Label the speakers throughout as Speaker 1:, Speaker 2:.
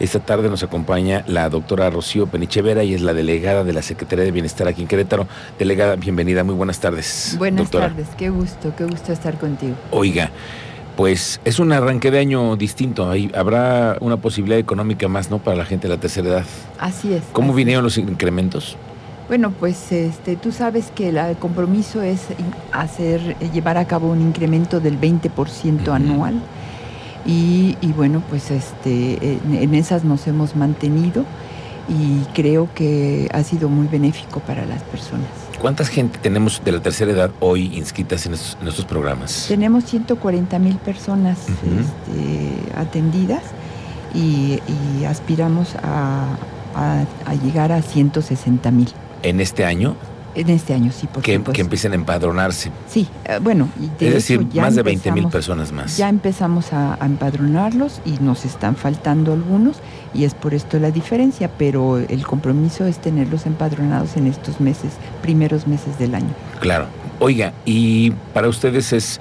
Speaker 1: Esta tarde nos acompaña la doctora Rocío Penichevera y es la delegada de la Secretaría de Bienestar aquí en Querétaro. Delegada, bienvenida, muy buenas tardes.
Speaker 2: Buenas tardes, qué gusto, qué gusto estar contigo.
Speaker 1: Oiga, pues es un arranque de año distinto, Hay, habrá una posibilidad económica más, ¿no?, para la gente de la tercera edad.
Speaker 2: Así es.
Speaker 1: ¿Cómo vinieron los incrementos?
Speaker 2: Bueno, pues este, tú sabes que el compromiso es hacer, llevar a cabo un incremento del 20% anual y, bueno, pues este, en, esas nos hemos mantenido y creo que ha sido muy benéfico para las personas.
Speaker 1: ¿Cuánta gente tenemos de la tercera edad hoy inscritas en estos, programas?
Speaker 2: Tenemos 140 mil personas este, atendidas y, aspiramos a, a, llegar a 160 mil.
Speaker 1: ¿En este año?
Speaker 2: En este año, sí,
Speaker 1: por que, que empiecen a empadronarse.
Speaker 2: Sí, eh, bueno.
Speaker 1: es decir, más de 20 mil personas más.
Speaker 2: Ya empezamos a, empadronarlos y nos están faltando algunos y es por esto la diferencia, pero el compromiso es tenerlos empadronados en estos meses, primeros meses del año.
Speaker 1: Claro. Oiga, y para ustedes es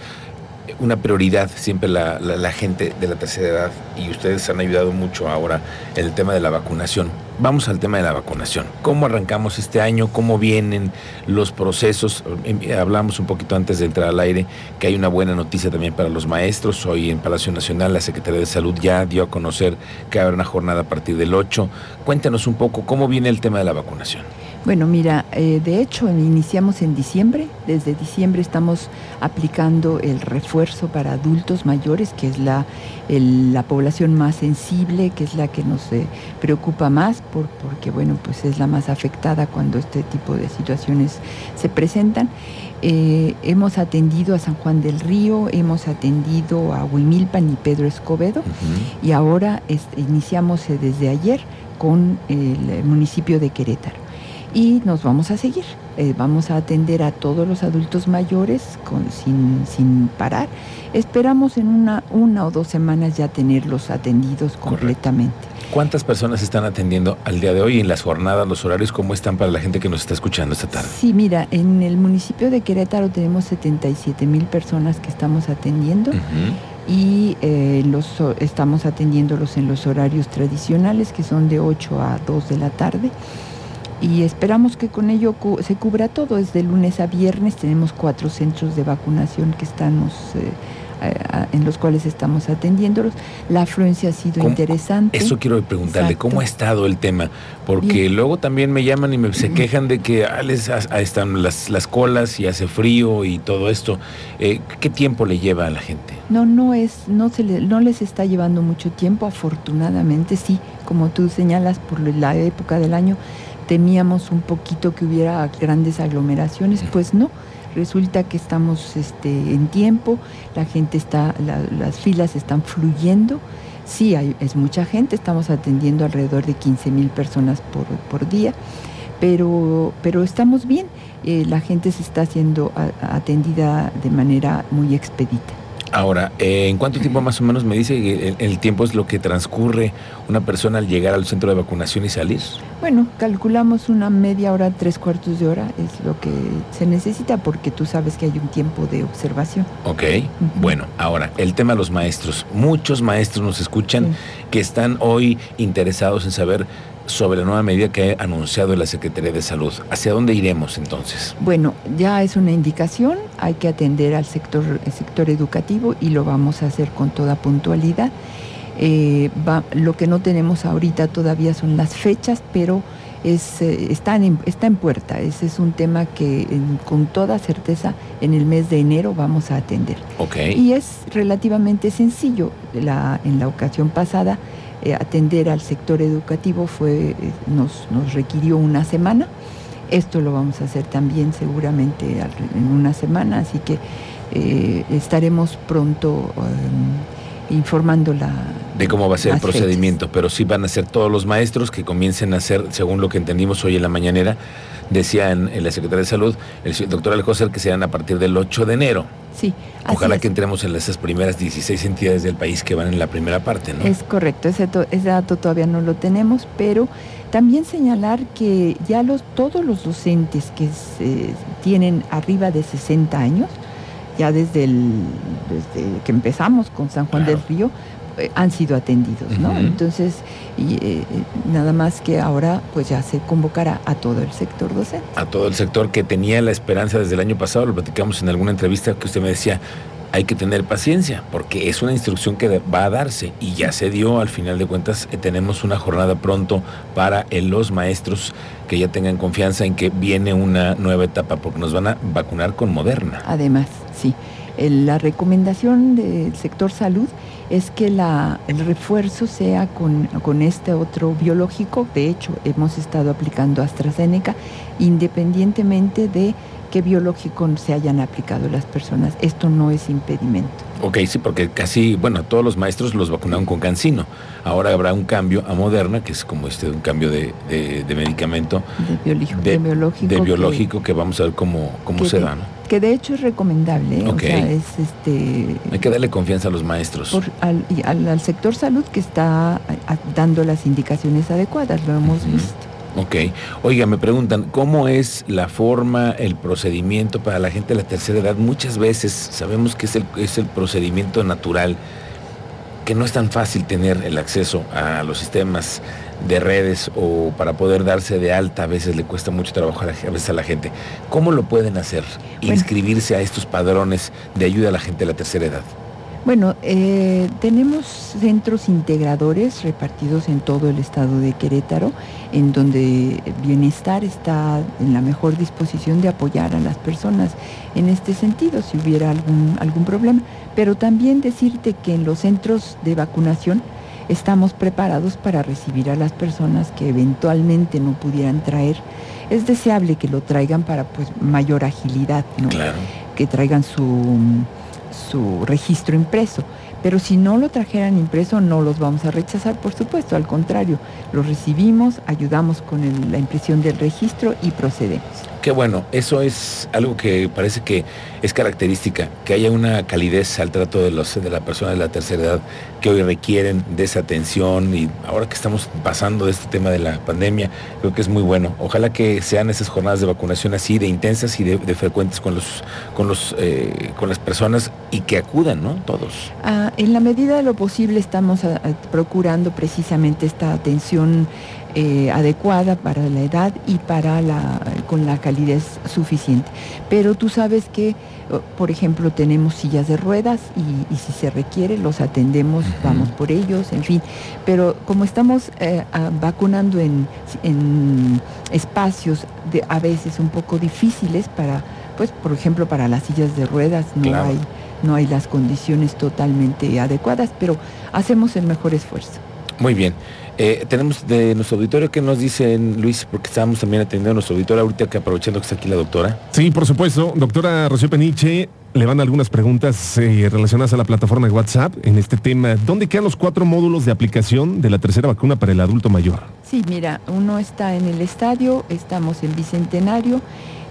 Speaker 1: una prioridad siempre la, la, gente de la tercera edad y ustedes han ayudado mucho ahora en el tema de la vacunación. Vamos al tema de la vacunación. ¿Cómo arrancamos este año? ¿Cómo vienen los procesos? Em, hablamos un poquito antes de entrar al aire que hay una buena noticia también para los maestros. Hoy en Palacio Nacional la Secretaría de Salud ya dio a conocer que habrá una jornada a partir del 8. Cuéntanos un poco cómo viene el tema de la vacunación.
Speaker 2: Bueno, mira, eh, de hecho iniciamos en diciembre. Desde diciembre estamos aplicando el refuerzo para adultos mayores, que es la, la población más sensible, que es la que nos eh, preocupa más, por, porque bueno, pues es la más afectada cuando este tipo de situaciones se presentan. Eh, hemos atendido a San Juan del Río, hemos atendido a Huimilpan y Pedro Escobedo, y ahora iniciamos desde ayer con el municipio de Querétaro y nos vamos a seguir. Eh, vamos a atender a todos los adultos mayores con, sin, sin, parar. Esperamos en una, una o dos semanas ya tenerlos atendidos completamente.
Speaker 1: ¿Cuántas personas están atendiendo al día de hoy en las jornadas, los horarios? ¿Cómo están para la gente que nos está escuchando esta tarde?
Speaker 2: Sí, mira, en el municipio de Querétaro tenemos 77 mil personas que estamos atendiendo. Y eh, los, estamos atendiéndolos en los horarios tradicionales, que son de 8 a 2 de la tarde y esperamos que con ello se cubra todo. Desde lunes a viernes tenemos cuatro centros de vacunación que estamos eh, en los cuales estamos atendiéndolos. La afluencia ha sido interesante.
Speaker 1: Eso quiero preguntarle, ¿cómo ha estado el tema? Porque luego también me llaman y me, se quejan de que ah, les, están las, las colas y hace frío y todo esto. Eh, ¿Qué tiempo le lleva a la gente?
Speaker 2: No, no es, no se no les está llevando mucho tiempo, afortunadamente sí, como tú señalas por la época del año temíamos un poquito que hubiera grandes aglomeraciones, pues no. Resulta que estamos este, en tiempo, la gente está, las filas están fluyendo. Sí, hay, es mucha gente, estamos atendiendo alrededor de 15 mil personas por, día, pero, pero estamos bien. Eh, la gente se está siendo atendida de manera muy expedita.
Speaker 1: Ahora, eh, ¿en cuánto tiempo más o menos me dice que el, tiempo es lo que transcurre una persona al llegar al centro de vacunación y salir?
Speaker 2: Bueno, calculamos una media hora, tres cuartos de hora, es lo que se necesita porque tú sabes que hay un tiempo de observación.
Speaker 1: Ok, bueno, ahora, el tema de los maestros. Muchos maestros nos escuchan que están hoy interesados en saber sobre la nueva medida que ha anunciado la Secretaría de Salud. ¿Hacia dónde iremos entonces?
Speaker 2: Bueno, ya es una indicación, hay que atender al sector, sector educativo y lo vamos a hacer con toda puntualidad. Eh, lo que no tenemos ahorita todavía son las fechas, pero es, eh, está, en, está en puerta. Ese es un tema que con toda certeza en el mes de enero vamos a atender.
Speaker 1: Okay.
Speaker 2: Y es relativamente sencillo. La, en la ocasión pasada eh, atender al sector educativo fue, eh, nos, nos, requirió una semana. Esto lo vamos a hacer también seguramente en una semana, así que eh, estaremos pronto informando la...
Speaker 1: De cómo va a ser el procedimiento, pero sí van a ser todos los maestros que comiencen a hacer, según lo que entendimos hoy en la mañanera, decía en, la Secretaría de Salud, el doctor Alcocer, que sean a partir del 8 de enero.
Speaker 2: Sí.
Speaker 1: Ojalá que entremos en esas primeras 16 entidades del país que van en la primera parte, ¿no?
Speaker 2: Es correcto, ese, dato todavía no lo tenemos, pero también señalar que ya los, todos los docentes que tienen arriba de 60 años, ya desde, el, desde que empezamos con San Juan del Río, han sido atendidos, ¿no? Entonces, y, eh, eh, nada más que ahora pues ya se convocará a todo el sector docente.
Speaker 1: A todo el sector que tenía la esperanza desde el año pasado, lo platicamos en alguna entrevista que usted me decía, hay que tener paciencia, porque es una instrucción que va a darse y ya se dio, al final de cuentas eh, tenemos una jornada pronto para eh, los maestros que ya tengan confianza en que viene una nueva etapa, porque nos van a vacunar con Moderna.
Speaker 2: Además, sí. La recomendación del sector salud es que la, el refuerzo sea con, con este otro biológico. De hecho, hemos estado aplicando AstraZeneca independientemente de qué biológico se hayan aplicado las personas. Esto no es impedimento
Speaker 1: Ok, sí, porque casi, bueno, todos los maestros los vacunaron con Cancino. Ahora habrá un cambio a Moderna, que es como este un cambio de, de- de medicamento,
Speaker 2: de, biológico,
Speaker 1: de,
Speaker 2: biológico.
Speaker 1: de
Speaker 2: que-
Speaker 1: biológico que, vamos a ver cómo, cómo se da, ¿no?
Speaker 2: Que de hecho es recomendable. ¿eh?
Speaker 1: Ok.
Speaker 2: O sea, es este.
Speaker 1: Hay que darle confianza a los maestros.
Speaker 2: por- al, y al, al sector salud que está a- a- dando las indicaciones adecuadas, lo hemos
Speaker 1: Ujú.
Speaker 2: visto.
Speaker 1: Ok. Oiga, me preguntan, ¿cómo es la forma, el procedimiento para la gente de la tercera edad? Muchas veces sabemos que es el, es el procedimiento natural, que no es tan fácil tener el acceso a los sistemas de redes o para poder darse de alta, a veces le cuesta mucho trabajo a, la, a veces a la gente. ¿Cómo lo pueden hacer?
Speaker 2: Bueno.
Speaker 1: Inscribirse a estos padrones de ayuda a la gente de la tercera edad.
Speaker 2: Bueno, eh, tenemos centros integradores repartidos en todo el estado de Querétaro, en donde Bienestar está en la mejor disposición de apoyar a las personas en este sentido, si hubiera algún, algún problema. Pero también decirte que en los centros de vacunación estamos preparados para recibir a las personas que eventualmente no pudieran traer. Es deseable que lo traigan para pues mayor agilidad, ¿no?
Speaker 1: Claro.
Speaker 2: que traigan su, su registro impreso. Pero si no lo trajeran impreso, no los vamos a rechazar, por supuesto. Al contrario, los recibimos, ayudamos con el- la impresión del registro y procedemos.
Speaker 1: Qué bueno, eso es algo que parece que es característica, que haya una calidez al trato de, los, de la persona de la tercera edad que hoy requieren de esa atención y ahora que estamos pasando de este tema de la pandemia, creo que es muy bueno. Ojalá que sean esas jornadas de vacunación así de intensas y de, frecuentes con los con los eh, con las personas y que acudan, ¿no? Todos.
Speaker 2: Ah, en la medida de lo posible estamos ah, ah, procurando precisamente esta atención eh, adecuada para la edad y para la, con la calidez suficiente. Pero tú sabes que, por ejemplo, tenemos sillas de ruedas y, y si se requiere los atendemos, vamos por ellos, en fin. Pero como estamos eh, vacunando en, en espacios de, a veces un poco difíciles para, pues, por ejemplo, para las sillas de ruedas no
Speaker 1: Claro.
Speaker 2: hay no hay las condiciones totalmente adecuadas, pero hacemos el mejor esfuerzo.
Speaker 1: Muy bien. Eh, tenemos de nuestro auditorio que nos dicen, Luis, porque estábamos también atendiendo a nuestro auditorio ahorita que aprovechando que está aquí la doctora.
Speaker 3: Sí, por supuesto. Doctora Rocío Peniche, le van algunas preguntas eh, relacionadas a la plataforma de WhatsApp en este tema. ¿Dónde quedan los cuatro módulos de aplicación de la tercera vacuna para el adulto mayor?
Speaker 2: Sí, mira, uno está en el estadio, estamos en Bicentenario,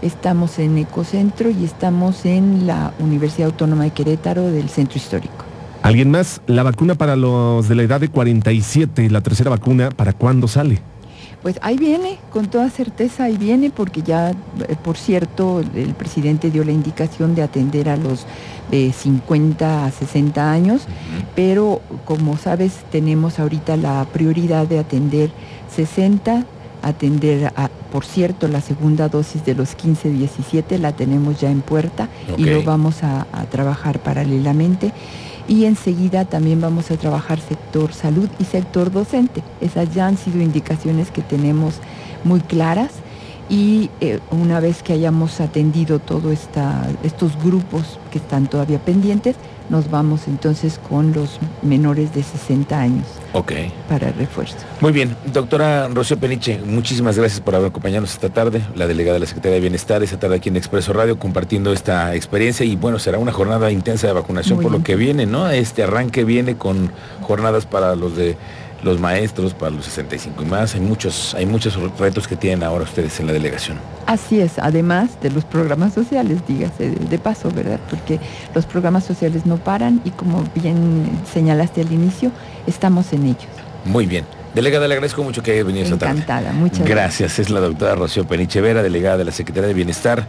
Speaker 2: estamos en Ecocentro y estamos en la Universidad Autónoma de Querétaro del Centro Histórico.
Speaker 3: ¿Alguien más? La vacuna para los de la edad de 47, la tercera vacuna, ¿para cuándo sale?
Speaker 2: Pues ahí viene, con toda certeza ahí viene, porque ya, eh, por cierto, el presidente dio la indicación de atender a los de 50 a 60 años, pero como sabes, tenemos ahorita la prioridad de atender 60, atender, a, por cierto, la segunda dosis de los 15-17 la tenemos ya en puerta y lo vamos a, a trabajar paralelamente. Y enseguida también vamos a trabajar sector salud y sector docente. Esas ya han sido indicaciones que tenemos muy claras y eh, una vez que hayamos atendido todos estos grupos que están todavía pendientes, nos vamos entonces con los menores de 60 años
Speaker 1: Ok.
Speaker 2: para el refuerzo.
Speaker 1: Muy bien, doctora Rocío Peniche, muchísimas gracias por haber acompañarnos esta tarde, la delegada de la Secretaría de Bienestar, esta tarde aquí en Expreso Radio, compartiendo esta experiencia y bueno, será una jornada intensa de vacunación
Speaker 2: Muy
Speaker 1: por lo que viene, ¿no? Este arranque viene con jornadas para los de los maestros, para los 65 y más, hay muchos, hay muchos retos que tienen ahora ustedes en la delegación.
Speaker 2: Así es, además de los programas sociales, dígase de, paso, ¿verdad? Porque los programas sociales no paran y como bien señalaste al inicio, estamos en ellos.
Speaker 1: Muy bien. Delegada, le agradezco mucho que haya venido esta tarde.
Speaker 2: Encantada, muchas gracias.
Speaker 1: Gracias, es la doctora Rocío Peniche Vera, delegada de la Secretaría de Bienestar.